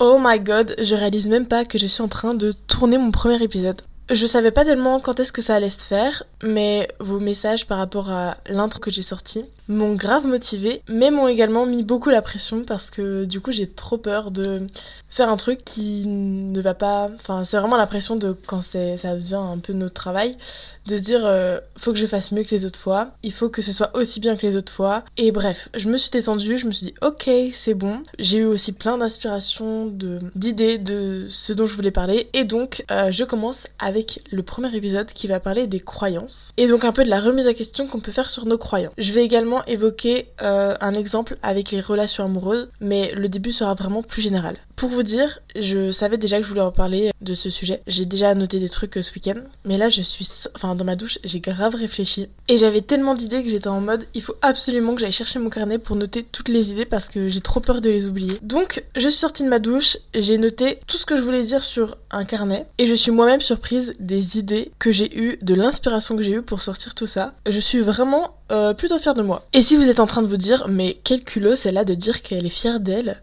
Oh my god, je réalise même pas que je suis en train de tourner mon premier épisode. Je savais pas tellement quand est-ce que ça allait se faire, mais vos messages par rapport à l'intro que j'ai sorti m'ont grave motivé, mais m'ont également mis beaucoup la pression parce que du coup j'ai trop peur de faire un truc qui ne va pas. Enfin, c'est vraiment la pression de quand ça devient un peu notre travail, de se dire euh, faut que je fasse mieux que les autres fois, il faut que ce soit aussi bien que les autres fois. Et bref, je me suis détendue, je me suis dit ok, c'est bon. J'ai eu aussi plein d'inspiration, d'idées de, ce dont je voulais parler, et donc euh, je commence avec le premier épisode qui va parler des croyances et donc un peu de la remise à question qu'on peut faire sur nos croyances. Je vais également évoquer euh, un exemple avec les relations amoureuses, mais le début sera vraiment plus général. Pour vous dire, je savais déjà que je voulais en parler de ce sujet. J'ai déjà noté des trucs euh, ce week-end, mais là je suis, enfin dans ma douche, j'ai grave réfléchi et j'avais tellement d'idées que j'étais en mode, il faut absolument que j'aille chercher mon carnet pour noter toutes les idées parce que j'ai trop peur de les oublier. Donc je suis sortie de ma douche, j'ai noté tout ce que je voulais dire sur un carnet et je suis moi-même surprise des idées que j'ai eues, de l'inspiration que j'ai eue pour sortir tout ça. Je suis vraiment euh, plutôt fière de moi. Et si vous êtes en train de vous dire, mais quel culot c'est là de dire qu'elle est fière d'elle,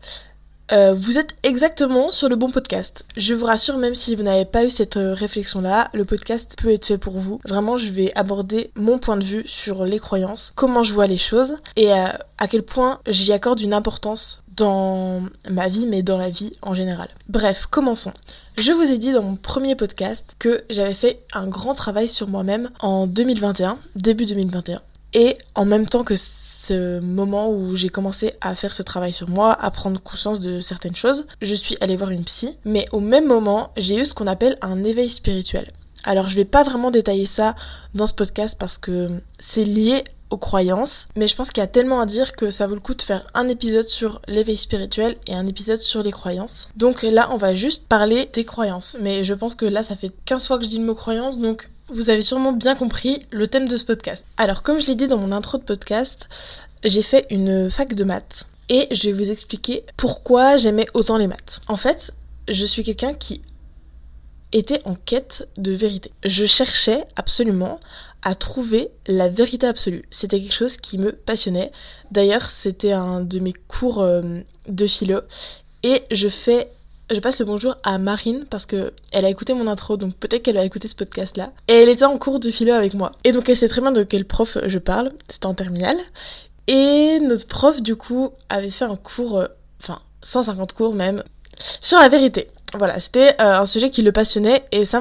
euh, vous êtes exactement sur le bon podcast. Je vous rassure, même si vous n'avez pas eu cette euh, réflexion-là, le podcast peut être fait pour vous. Vraiment, je vais aborder mon point de vue sur les croyances, comment je vois les choses et à quel point j'y accorde une importance dans ma vie, mais dans la vie en général. Bref, commençons. Je vous ai dit dans mon premier podcast que j'avais fait un grand travail sur moi-même en 2021, début 2021. Et en même temps que ce moment où j'ai commencé à faire ce travail sur moi, à prendre conscience de certaines choses, je suis allée voir une psy. Mais au même moment, j'ai eu ce qu'on appelle un éveil spirituel. Alors je vais pas vraiment détailler ça dans ce podcast parce que c'est lié aux croyances, mais je pense qu'il y a tellement à dire que ça vaut le coup de faire un épisode sur l'éveil spirituel et un épisode sur les croyances. Donc là, on va juste parler des croyances, mais je pense que là, ça fait 15 fois que je dis le mot croyance, donc vous avez sûrement bien compris le thème de ce podcast. Alors, comme je l'ai dit dans mon intro de podcast, j'ai fait une fac de maths et je vais vous expliquer pourquoi j'aimais autant les maths. En fait, je suis quelqu'un qui était en quête de vérité. Je cherchais absolument à trouver la vérité absolue. C'était quelque chose qui me passionnait. D'ailleurs, c'était un de mes cours euh, de philo et je fais je passe le bonjour à Marine parce que elle a écouté mon intro, donc peut-être qu'elle va écouter ce podcast-là. Et elle était en cours de philo avec moi. Et donc elle sait très bien de quel prof je parle. C'était en terminale. Et notre prof, du coup, avait fait un cours, euh, enfin 150 cours même, sur la vérité. Voilà, c'était euh, un sujet qui le passionnait et ça,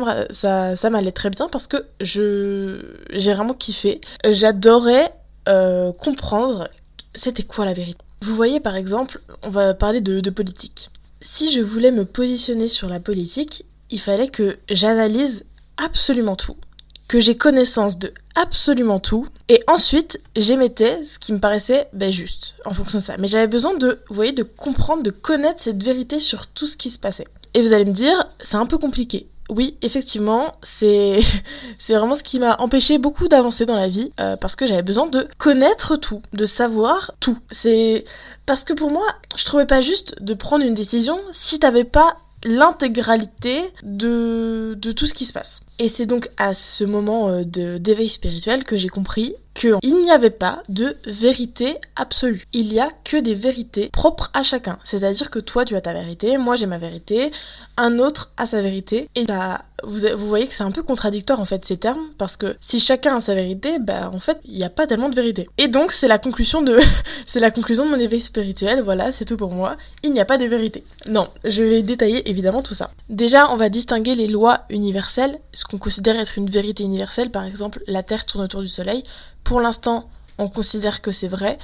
m'allait très bien parce que je j'ai vraiment kiffé. J'adorais euh, comprendre c'était quoi la vérité. Vous voyez par exemple, on va parler de politique si je voulais me positionner sur la politique, il fallait que j'analyse absolument tout, que j'ai connaissance de absolument tout, et ensuite j'émettais ce qui me paraissait ben, juste en fonction de ça. Mais j'avais besoin de, vous voyez, de comprendre, de connaître cette vérité sur tout ce qui se passait. Et vous allez me dire, c'est un peu compliqué. Oui, effectivement, c'est c'est vraiment ce qui m'a empêché beaucoup d'avancer dans la vie euh, parce que j'avais besoin de connaître tout, de savoir tout. C'est parce que pour moi, je trouvais pas juste de prendre une décision si t'avais pas l'intégralité de, de tout ce qui se passe. Et c'est donc à ce moment euh, d'éveil spirituel que j'ai compris qu'il n'y avait pas de vérité absolue. Il y a que des vérités propres à chacun. C'est-à-dire que toi, tu as ta vérité, moi j'ai ma vérité, un autre a sa vérité. Et vous, vous voyez que c'est un peu contradictoire en fait ces termes, parce que si chacun a sa vérité, bah en fait, il n'y a pas tellement de vérité. Et donc c'est la conclusion de c'est la conclusion de mon éveil spirituel, voilà, c'est tout pour moi. Il n'y a pas de vérité. Non, je vais détailler évidemment tout ça. Déjà, on va distinguer les lois universelles, ce qu'on considère être une vérité universelle, par exemple la Terre tourne autour du Soleil, pour l'instant, on considère que c'est vrai.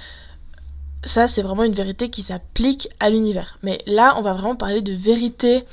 Ça, c'est vraiment une vérité qui s'applique à l'univers. Mais là, on va vraiment parler de vérité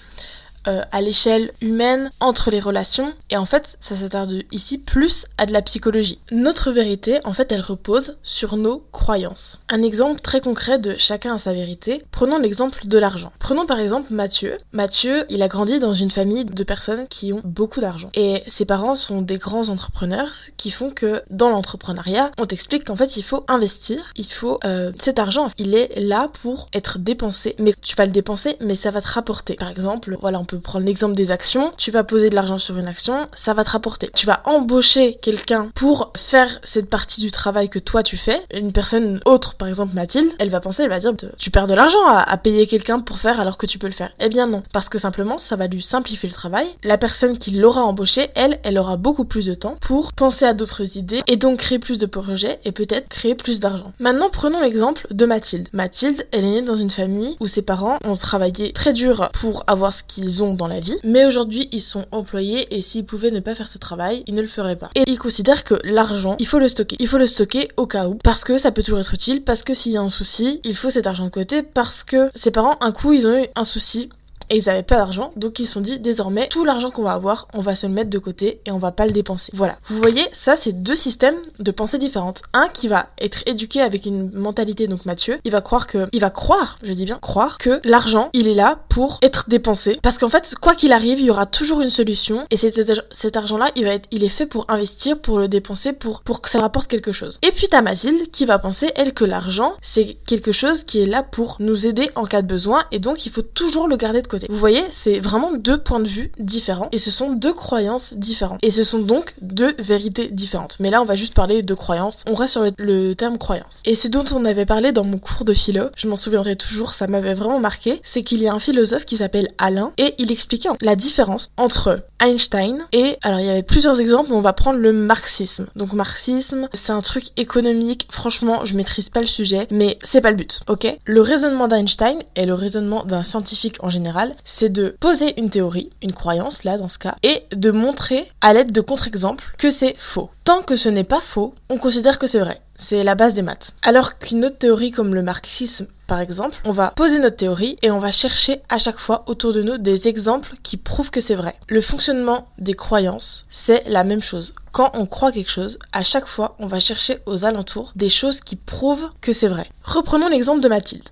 euh, à l'échelle humaine entre les relations. Et en fait, ça s'attarde ici plus à de la psychologie. Notre vérité, en fait, elle repose sur nos croyances. Un exemple très concret de chacun à sa vérité. Prenons l'exemple de l'argent. Prenons par exemple Mathieu. Mathieu, il a grandi dans une famille de personnes qui ont beaucoup d'argent. Et ses parents sont des grands entrepreneurs qui font que dans l'entrepreneuriat, on t'explique qu'en fait, il faut investir. Il faut... Euh, cet argent, il est là pour être dépensé. Mais tu vas le dépenser, mais ça va te rapporter. Par exemple, voilà, on peut peut prendre l'exemple des actions. Tu vas poser de l'argent sur une action, ça va te rapporter. Tu vas embaucher quelqu'un pour faire cette partie du travail que toi tu fais. Une personne autre, par exemple Mathilde, elle va penser, elle va dire, tu perds de l'argent à, payer quelqu'un pour faire alors que tu peux le faire. Eh bien non, parce que simplement, ça va lui simplifier le travail. La personne qui l'aura embauché, elle, elle aura beaucoup plus de temps pour penser à d'autres idées et donc créer plus de projets et peut-être créer plus d'argent. Maintenant, prenons l'exemple de Mathilde. Mathilde, elle est née dans une famille où ses parents ont travaillé très dur pour avoir ce qu'ils ont dans la vie, mais aujourd'hui ils sont employés et s'ils pouvaient ne pas faire ce travail, ils ne le feraient pas. Et ils considèrent que l'argent, il faut le stocker. Il faut le stocker au cas où, parce que ça peut toujours être utile, parce que s'il y a un souci, il faut cet argent de côté, parce que ses parents, un coup, ils ont eu un souci et ils avaient pas d'argent, donc ils se sont dit désormais tout l'argent qu'on va avoir, on va se le mettre de côté et on va pas le dépenser. Voilà. Vous voyez, ça c'est deux systèmes de pensée différentes. Un qui va être éduqué avec une mentalité donc Mathieu, il va croire que il va croire, je dis bien croire que l'argent, il est là pour être dépensé parce qu'en fait, quoi qu'il arrive, il y aura toujours une solution et cet, cet argent-là, il va être il est fait pour investir, pour le dépenser pour pour que ça rapporte quelque chose. Et puis t'as Mathilde qui va penser elle que l'argent, c'est quelque chose qui est là pour nous aider en cas de besoin et donc il faut toujours le garder de côté vous voyez, c'est vraiment deux points de vue différents et ce sont deux croyances différentes. Et ce sont donc deux vérités différentes. Mais là, on va juste parler de croyances. On reste sur le, terme croyance. Et ce dont on avait parlé dans mon cours de philo, je m'en souviendrai toujours, ça m'avait vraiment marqué, c'est qu'il y a un philosophe qui s'appelle Alain et il expliquait la différence entre Einstein et, alors il y avait plusieurs exemples, mais on va prendre le marxisme. Donc marxisme, c'est un truc économique, franchement, je maîtrise pas le sujet, mais c'est pas le but, ok? Le raisonnement d'Einstein et le raisonnement d'un scientifique en général c'est de poser une théorie, une croyance là dans ce cas, et de montrer à l'aide de contre-exemples que c'est faux. Tant que ce n'est pas faux, on considère que c'est vrai. C'est la base des maths. Alors qu'une autre théorie comme le marxisme, par exemple, on va poser notre théorie et on va chercher à chaque fois autour de nous des exemples qui prouvent que c'est vrai. Le fonctionnement des croyances, c'est la même chose. Quand on croit quelque chose, à chaque fois, on va chercher aux alentours des choses qui prouvent que c'est vrai. Reprenons l'exemple de Mathilde.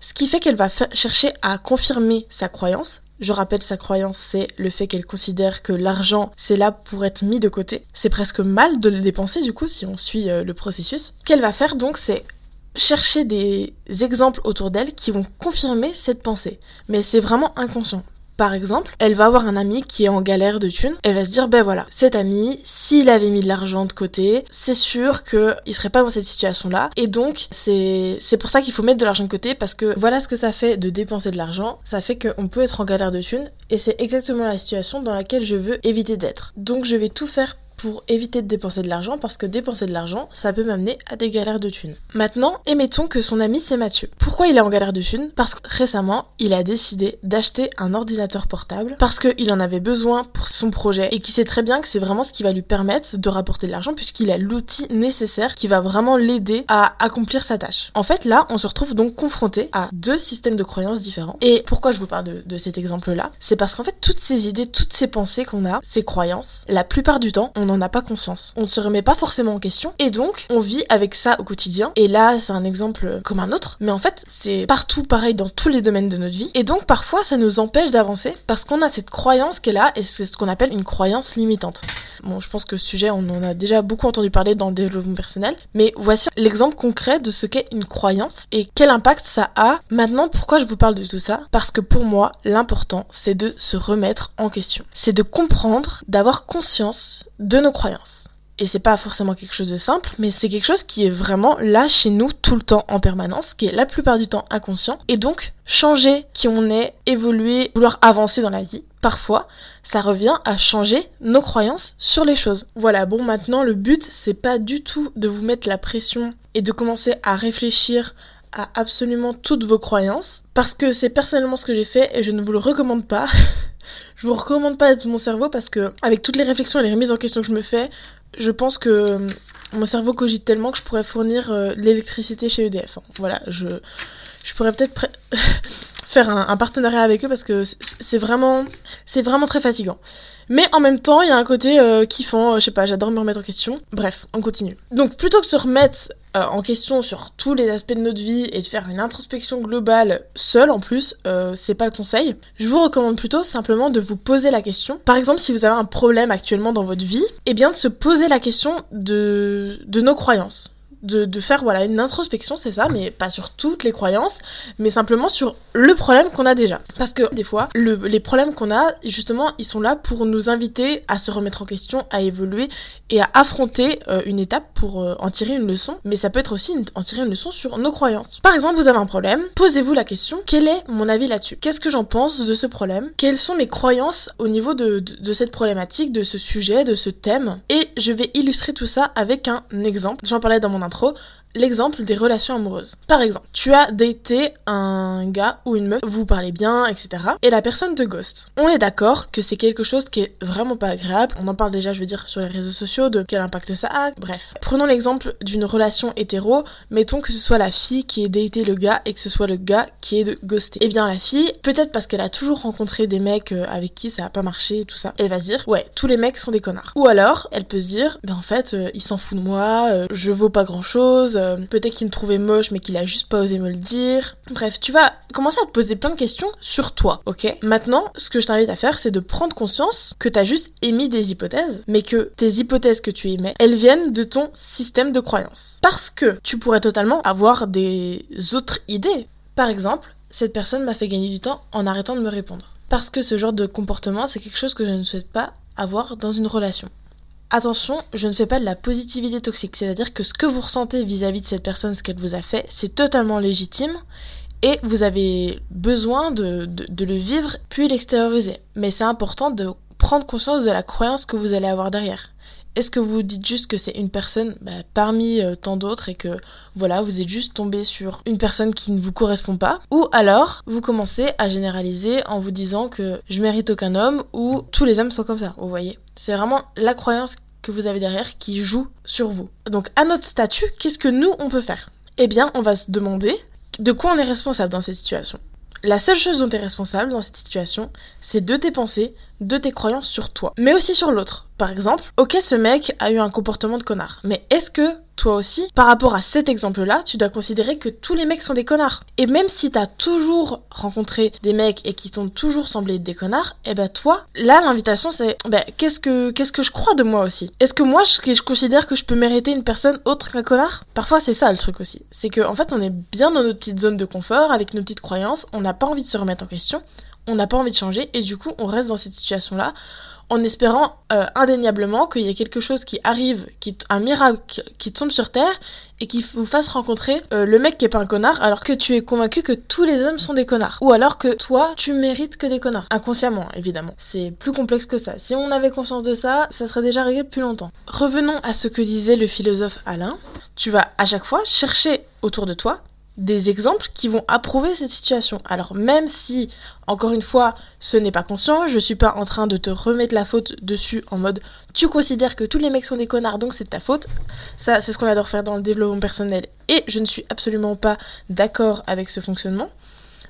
Ce qui fait qu'elle va chercher à confirmer sa croyance. Je rappelle, sa croyance, c'est le fait qu'elle considère que l'argent, c'est là pour être mis de côté. C'est presque mal de le dépenser, du coup, si on suit euh, le processus. Ce qu'elle va faire, donc, c'est chercher des exemples autour d'elle qui vont confirmer cette pensée. Mais c'est vraiment inconscient. Par exemple, elle va avoir un ami qui est en galère de thunes. Elle va se dire, ben voilà, cet ami, s'il avait mis de l'argent de côté, c'est sûr qu'il serait pas dans cette situation-là. Et donc, c'est, c'est pour ça qu'il faut mettre de l'argent de côté parce que voilà ce que ça fait de dépenser de l'argent. Ça fait qu'on peut être en galère de thunes et c'est exactement la situation dans laquelle je veux éviter d'être. Donc, je vais tout faire pour éviter de dépenser de l'argent parce que dépenser de l'argent, ça peut m'amener à des galères de thunes. Maintenant, émettons que son ami c'est Mathieu. Pourquoi il est en galère de thunes? Parce que récemment, il a décidé d'acheter un ordinateur portable parce qu'il en avait besoin pour son projet et qu'il sait très bien que c'est vraiment ce qui va lui permettre de rapporter de l'argent puisqu'il a l'outil nécessaire qui va vraiment l'aider à accomplir sa tâche. En fait, là, on se retrouve donc confronté à deux systèmes de croyances différents. Et pourquoi je vous parle de, cet exemple-là? C'est parce qu'en fait, toutes ces idées, toutes ces pensées qu'on a, ces croyances, la plupart du temps, on n'en a pas conscience. On ne se remet pas forcément en question et donc on vit avec ça au quotidien. Et là, c'est un exemple comme un autre, mais en fait, c'est partout pareil dans tous les domaines de notre vie. Et donc parfois, ça nous empêche d'avancer parce qu'on a cette croyance qui est là et c'est ce qu'on appelle une croyance limitante. Bon, je pense que ce sujet, on en a déjà beaucoup entendu parler dans le développement personnel, mais voici l'exemple concret de ce qu'est une croyance et quel impact ça a. Maintenant, pourquoi je vous parle de tout ça? Parce que pour moi, l'important, c'est de se remettre en question. C'est de comprendre, d'avoir conscience de de nos croyances. Et c'est pas forcément quelque chose de simple, mais c'est quelque chose qui est vraiment là chez nous tout le temps en permanence, qui est la plupart du temps inconscient. Et donc, changer qui on est, évoluer, vouloir avancer dans la vie, parfois, ça revient à changer nos croyances sur les choses. Voilà, bon, maintenant, le but, c'est pas du tout de vous mettre la pression et de commencer à réfléchir à absolument toutes vos croyances, parce que c'est personnellement ce que j'ai fait et je ne vous le recommande pas. Je vous recommande pas d'être mon cerveau parce que, avec toutes les réflexions et les remises en question que je me fais, je pense que euh, mon cerveau cogite tellement que je pourrais fournir euh, l'électricité chez EDF. Voilà, je, je pourrais peut-être faire un, partenariat avec eux parce que c'est vraiment, c'est vraiment très fatigant. Mais en même temps, il y a un côté euh, kiffant, je sais pas, j'adore me remettre en question. Bref, on continue. Donc plutôt que se remettre euh, en question sur tous les aspects de notre vie et de faire une introspection globale seule en plus, euh, c'est pas le conseil. Je vous recommande plutôt simplement de vous poser la question. Par exemple, si vous avez un problème actuellement dans votre vie, eh bien de se poser la question de nos croyances de, faire voilà une introspection, c'est ça, mais pas sur toutes les croyances, mais simplement sur le problème qu'on a déjà. Parce que des fois, le, les problèmes qu'on a, justement, ils sont là pour nous inviter à se remettre en question, à évoluer et à affronter euh, une étape pour euh, en tirer une leçon. Mais ça peut être aussi en tirer une leçon sur nos croyances. Par exemple, vous avez un problème, posez-vous la question quel est mon avis là-dessus? Qu'est-ce que j'en pense de ce problème? Quelles sont mes croyances au niveau de, de, de cette problématique, de ce sujet, de ce thème? Et je vais illustrer tout ça avec un exemple. J'en parlais dans mon intro خب l'exemple des relations amoureuses. Par exemple, tu as daté un gars ou une meuf, vous parlez bien, etc. Et la personne te ghost. On est d'accord que c'est quelque chose qui est vraiment pas agréable. On en parle déjà, je veux dire, sur les réseaux sociaux, de quel impact ça a. Bref. Prenons l'exemple d'une relation hétéro. Mettons que ce soit la fille qui ait daté le gars et que ce soit le gars qui est de ghosté. Eh bien, la fille, peut-être parce qu'elle a toujours rencontré des mecs euh, avec qui ça a pas marché et tout ça, elle va se dire, ouais, tous les mecs sont des connards. Ou alors, elle peut se dire, ben en fait, euh, il s'en fout de moi, euh, je vaux pas grand chose, euh, peut-être qu'il me trouvait moche mais qu'il a juste pas osé me le dire. Bref, tu vas commencer à te poser plein de questions sur toi, ok? Maintenant, ce que je t'invite à faire, c'est de prendre conscience que t'as juste émis des hypothèses, mais que tes hypothèses que tu émets, elles viennent de ton système de croyances. Parce que tu pourrais totalement avoir des autres idées. Par exemple, cette personne m'a fait gagner du temps en arrêtant de me répondre. Parce que ce genre de comportement, c'est quelque chose que je ne souhaite pas avoir dans une relation. Attention, je ne fais pas de la positivité toxique, c'est-à-dire que ce que vous ressentez vis-à-vis de cette personne, ce qu'elle vous a fait, c'est totalement légitime et vous avez besoin de, de, le vivre puis l'extérioriser. Mais c'est important de prendre conscience de la croyance que vous allez avoir derrière. Est-ce que vous dites juste que c'est une personne bah, parmi euh, tant d'autres et que voilà, vous êtes juste tombé sur une personne qui ne vous correspond pas? Ou alors, vous commencez à généraliser en vous disant que je mérite aucun homme ou tous les hommes sont comme ça, vous voyez? C'est vraiment la croyance que vous avez derrière qui joue sur vous. Donc à notre statut, qu'est-ce que nous on peut faire? Eh bien, on va se demander de quoi on est responsable dans cette situation. La seule chose dont tu es responsable dans cette situation, c'est de tes pensées, de tes croyances sur toi, mais aussi sur l'autre. Par exemple, ok, ce mec a eu un comportement de connard, mais est-ce que toi aussi, par rapport à cet exemple-là, tu dois considérer que tous les mecs sont des connards? Et même si t'as toujours rencontré des mecs et qui t'ont toujours semblé des connards, eh ben toi, là l'invitation c'est, ben qu'est-ce que qu'est-ce que je crois de moi aussi? Est-ce que moi je, je considère que je peux mériter une personne autre qu'un connard? Parfois c'est ça le truc aussi, c'est que en fait on est bien dans notre petite zone de confort avec nos petites croyances, on n'a pas envie de se remettre en question, on n'a pas envie de changer et du coup on reste dans cette situation-là en espérant euh, indéniablement qu'il y ait quelque chose qui arrive, qui, un miracle qui tombe sur Terre et qui vous fasse rencontrer euh, le mec qui est pas un connard alors que tu es convaincu que tous les hommes sont des connards. Ou alors que toi, tu mérites que des connards. Inconsciemment, évidemment. C'est plus complexe que ça. Si on avait conscience de ça, ça serait déjà arrivé depuis longtemps. Revenons à ce que disait le philosophe Alain. Tu vas à chaque fois chercher autour de toi des exemples qui vont approuver cette situation. Alors même si, encore une fois, ce n'est pas conscient, je suis pas en train de te remettre la faute dessus en mode tu considères que tous les mecs sont des connards donc c'est de ta faute. Ça c'est ce qu'on adore faire dans le développement personnel et je ne suis absolument pas d'accord avec ce fonctionnement.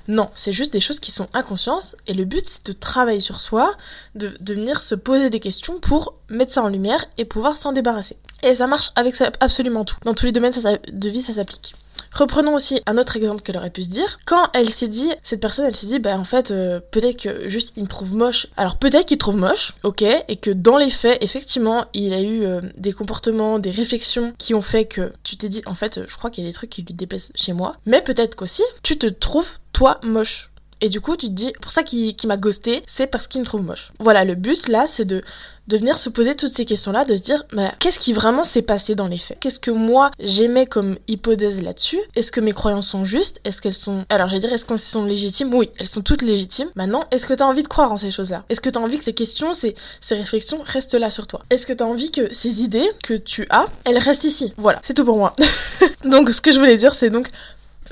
Non, c'est juste des choses qui sont inconscientes et le but c'est de travailler sur soi, de, venir se poser des questions pour mettre ça en lumière et pouvoir s'en débarrasser. Et ça marche avec ça, absolument tout. Dans tous les domaines de vie ça s'applique. Reprenons aussi un autre exemple qu'elle aurait pu se dire. Quand elle s'est dit, cette personne, elle s'est dit, bah en fait, euh, peut-être que juste il me trouve moche. Alors peut-être qu'il trouve moche, ok, et que dans les faits, effectivement, il a eu euh, des comportements, des réflexions qui ont fait que tu t'es dit, en fait, je crois qu'il y a des trucs qui lui déplaisent chez moi. Mais peut-être qu'aussi, tu te trouves toi moche. Et du coup, tu te dis, pour ça qu'il m'a ghosté, c'est parce qu'il me trouve moche. Voilà, le but là, c'est de, de venir se poser toutes ces questions-là, de se dire, bah, qu'est-ce qui vraiment s'est passé dans les faits? Qu'est-ce que moi, j'aimais comme hypothèse là-dessus? Est-ce que mes croyances sont justes? Est-ce qu'elles sont... Alors, j'allais dire, est-ce qu'elles sont légitimes? Oui, elles sont toutes légitimes. Maintenant, est-ce que t'as envie de croire en ces choses-là? Est-ce que t'as envie que ces questions, ces, ces réflexions restent là sur toi? Est-ce que t'as envie que ces idées que tu as, elles restent ici? Voilà, c'est tout pour moi. donc, ce que je voulais dire, c'est donc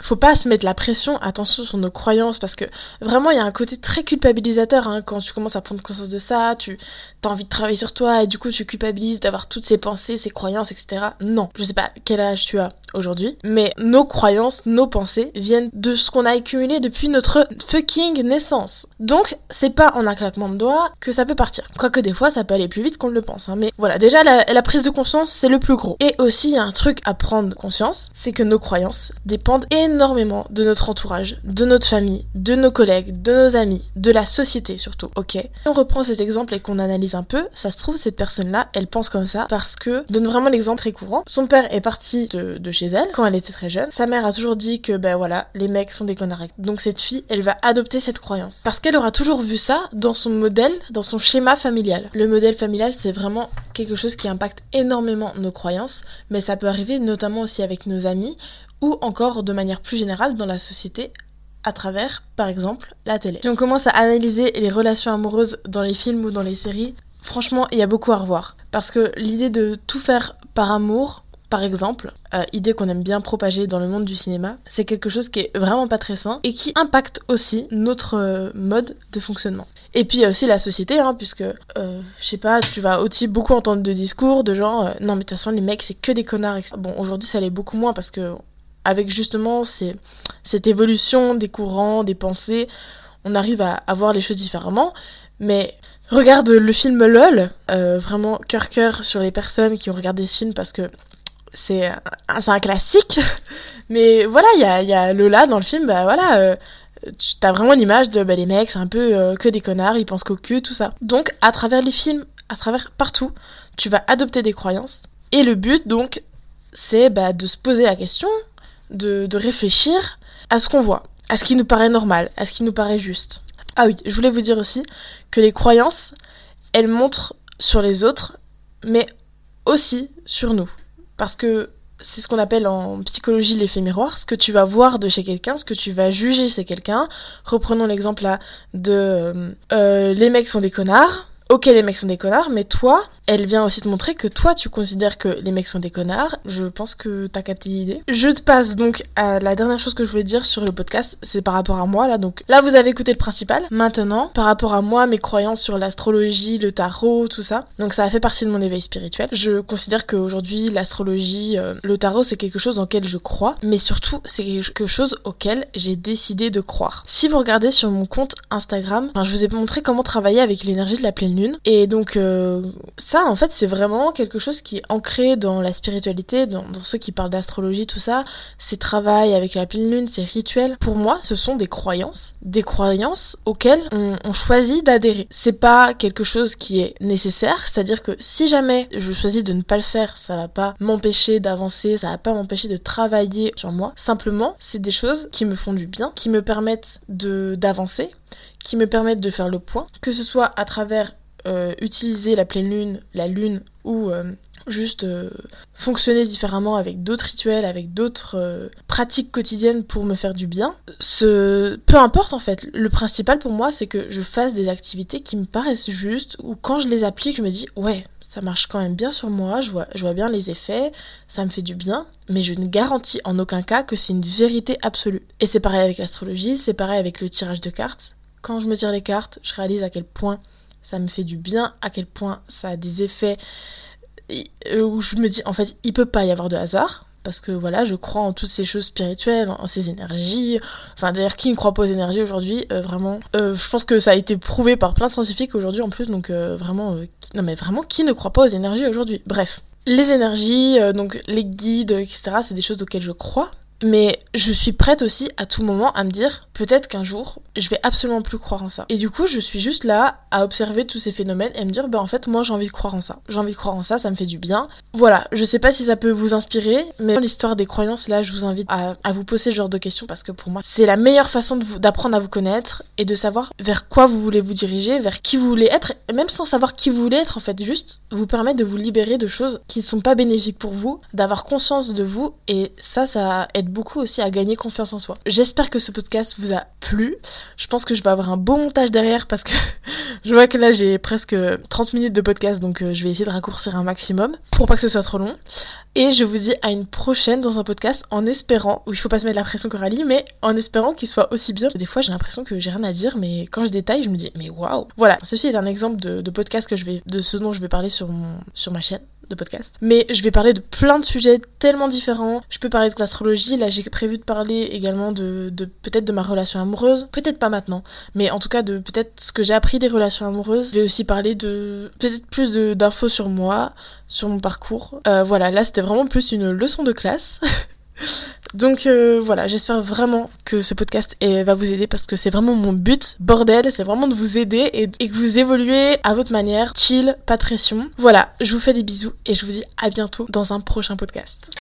faut pas se mettre la pression, attention sur nos croyances, parce que vraiment il y a un côté très culpabilisateur hein, quand tu commences à prendre conscience de ça, tu as envie de travailler sur toi et du coup tu culpabilises d'avoir toutes ces pensées, ces croyances, etc. Non, je sais pas quel âge tu as aujourd'hui, mais nos croyances, nos pensées viennent de ce qu'on a accumulé depuis notre fucking naissance. Donc c'est pas en un claquement de doigts que ça peut partir. Quoique des fois ça peut aller plus vite qu'on le pense, hein, mais voilà, déjà la, prise de conscience c'est le plus gros. Et aussi il y a un truc à prendre conscience, c'est que nos croyances dépendent énormément énormément de notre entourage, de notre famille, de nos collègues, de nos amis, de la société surtout, ok Si on reprend cet exemple et qu'on analyse un peu, ça se trouve, cette personne-là, elle pense comme ça parce que, donne vraiment l'exemple très courant, son père est parti de, de, chez elle quand elle était très jeune, sa mère a toujours dit que, ben voilà, les mecs sont des connards. Donc cette fille, elle va adopter cette croyance. Parce qu'elle aura toujours vu ça dans son modèle, dans son schéma familial. Le modèle familial, c'est vraiment quelque chose qui impacte énormément nos croyances, mais ça peut arriver notamment aussi avec nos amis ou encore de manière plus générale dans la société à travers, par exemple, la télé. Si on commence à analyser les relations amoureuses dans les films ou dans les séries, franchement, il y a beaucoup à revoir. Parce que l'idée de tout faire par amour, par exemple, euh, idée qu'on aime bien propager dans le monde du cinéma, c'est quelque chose qui est vraiment pas très sain et qui impacte aussi notre euh, mode de fonctionnement. Et puis il y a aussi la société, hein, puisque, euh, je sais pas, tu vas aussi beaucoup entendre de discours de genre, non mais de toute façon les mecs c'est que des connards. Bon, aujourd'hui ça l'est beaucoup moins parce que avec justement cette évolution des courants, des pensées, on arrive à, voir les choses différemment. Mais regarde le film LOL, euh, vraiment cœur cœur sur les personnes qui ont regardé ce film parce que c'est un, classique. Mais voilà, il y a, Lola dans le film, bah voilà. Euh, tu as vraiment l'image de bah, les mecs, c'est un peu euh, que des connards, ils pensent qu'au cul, tout ça. Donc, à travers les films, à travers partout, tu vas adopter des croyances. Et le but, donc, c'est bah, de se poser la question de, réfléchir à ce qu'on voit, à ce qui nous paraît normal, à ce qui nous paraît juste. Ah oui, je voulais vous dire aussi que les croyances, elles montrent sur les autres, mais aussi sur nous. Parce que c'est ce qu'on appelle en psychologie l'effet miroir, ce que tu vas voir de chez quelqu'un, ce que tu vas juger chez quelqu'un. Reprenons l'exemple là de euh, euh, les mecs sont des connards. Ok, les mecs sont des connards, mais toi, elle vient aussi te montrer que toi, tu considères que les mecs sont des connards. Je pense que t'as capté l'idée. Je te passe donc à la dernière chose que je voulais dire sur le podcast, c'est par rapport à moi, là. Donc là, vous avez écouté le principal. Maintenant, par rapport à moi, mes croyances sur l'astrologie, le tarot, tout ça. Donc ça a fait partie de mon éveil spirituel. Je considère qu'aujourd'hui, l'astrologie, euh, le tarot, c'est quelque chose en je crois, mais surtout, c'est quelque chose auquel j'ai décidé de croire. Si vous regardez sur mon compte Instagram, je vous ai montré comment travailler avec l'énergie de la pleine Et donc, euh, ça, en fait, c'est vraiment quelque chose qui est ancré dans la spiritualité, dans, ceux qui parlent d'astrologie, tout ça. Ces travail avec la pleine lune, ces rituels. Pour moi, ce sont des croyances, des croyances auxquelles on, on choisit d'adhérer. C'est pas quelque chose qui est nécessaire, c'est-à-dire que si jamais je choisis de ne pas le faire, ça va pas m'empêcher d'avancer, ça va pas m'empêcher de travailler sur moi. Simplement, c'est des choses qui me font du bien, qui me permettent de d'avancer, qui me permettent de faire le point, que ce soit à travers utiliser la pleine lune, la lune ou euh, juste euh, fonctionner différemment avec d'autres rituels, avec d'autres pratiques quotidiennes pour me faire du bien. Ce... Peu importe en fait, le principal pour moi c'est que je fasse des activités qui me paraissent justes ou quand je les applique je me dis ouais ça marche quand même bien sur moi, je vois, je vois bien les effets, ça me fait du bien, mais je ne garantis en aucun cas que c'est une vérité absolue. Et c'est pareil avec l'astrologie, c'est pareil avec le tirage de cartes. Quand je me tire les cartes, je réalise à quel point ça me fait du bien, à quel point ça a des effets. Euh, où je me dis en fait il peut pas y avoir de hasard parce que voilà je crois en toutes ces choses spirituelles en ces énergies. Enfin d'ailleurs qui ne croit pas aux énergies aujourd'hui euh, vraiment. Euh, je pense que ça a été prouvé par plein de scientifiques aujourd'hui en plus donc vraiment non mais vraiment qui ne croit pas aux énergies aujourd'hui? Bref. Les énergies donc les guides etc c'est des choses auxquelles je crois mais je suis prête aussi à tout moment à me dire peut-être qu'un jour je vais absolument plus croire en ça. Et du coup je suis juste là à observer tous ces phénomènes et me dire bah en fait moi j'ai envie de croire en ça. J'ai envie de croire en ça, ça me fait du bien. Voilà, je sais pas si ça peut vous inspirer, mais l'histoire des croyances là je vous invite à, vous poser ce genre de questions parce que pour moi c'est la meilleure façon d'apprendre à vous connaître et de savoir vers quoi vous voulez vous diriger, vers qui vous voulez être, même sans savoir qui vous voulez être en fait, juste vous permettre de vous libérer de choses qui ne sont pas bénéfiques pour vous, d'avoir conscience de vous et ça ça aide beaucoup aussi à gagner confiance en soi. J'espère que ce podcast vous a plu. Je pense que je vais avoir un beau montage derrière parce que je vois que là j'ai presque 30 minutes de podcast donc euh, je vais essayer de raccourcir un maximum pour pas que ce soit trop long. Et je vous dis à une prochaine dans un podcast en espérant, où il faut pas se mettre la pression Coralie, mais en espérant qu'il soit aussi bien. Des fois j'ai l'impression que j'ai rien à dire, mais quand je détaille, je me dis mais waouh. Voilà, ceci est un exemple de, podcast que je vais, de ce dont je vais parler sur sur ma chaîne de podcast. Mais je vais parler de plein de sujets tellement différents. Je peux parler d'astrologie, là j'ai prévu de parler également de, de peut-être de ma relation amoureuse, peut-être pas maintenant, mais en tout cas de peut-être ce que j'ai appris des relations amoureuses. Je vais aussi parler de peut-être plus d'infos sur moi, sur mon parcours. Euh, voilà, là c'était vraiment plus une leçon de classe. Donc euh, voilà, j'espère vraiment que ce podcast va vous aider parce que c'est vraiment mon but. Bordel, c'est vraiment de vous aider et, et que vous évoluez à votre manière, chill, pas de pression. Voilà, je vous fais des bisous et je vous dis à bientôt dans un prochain podcast.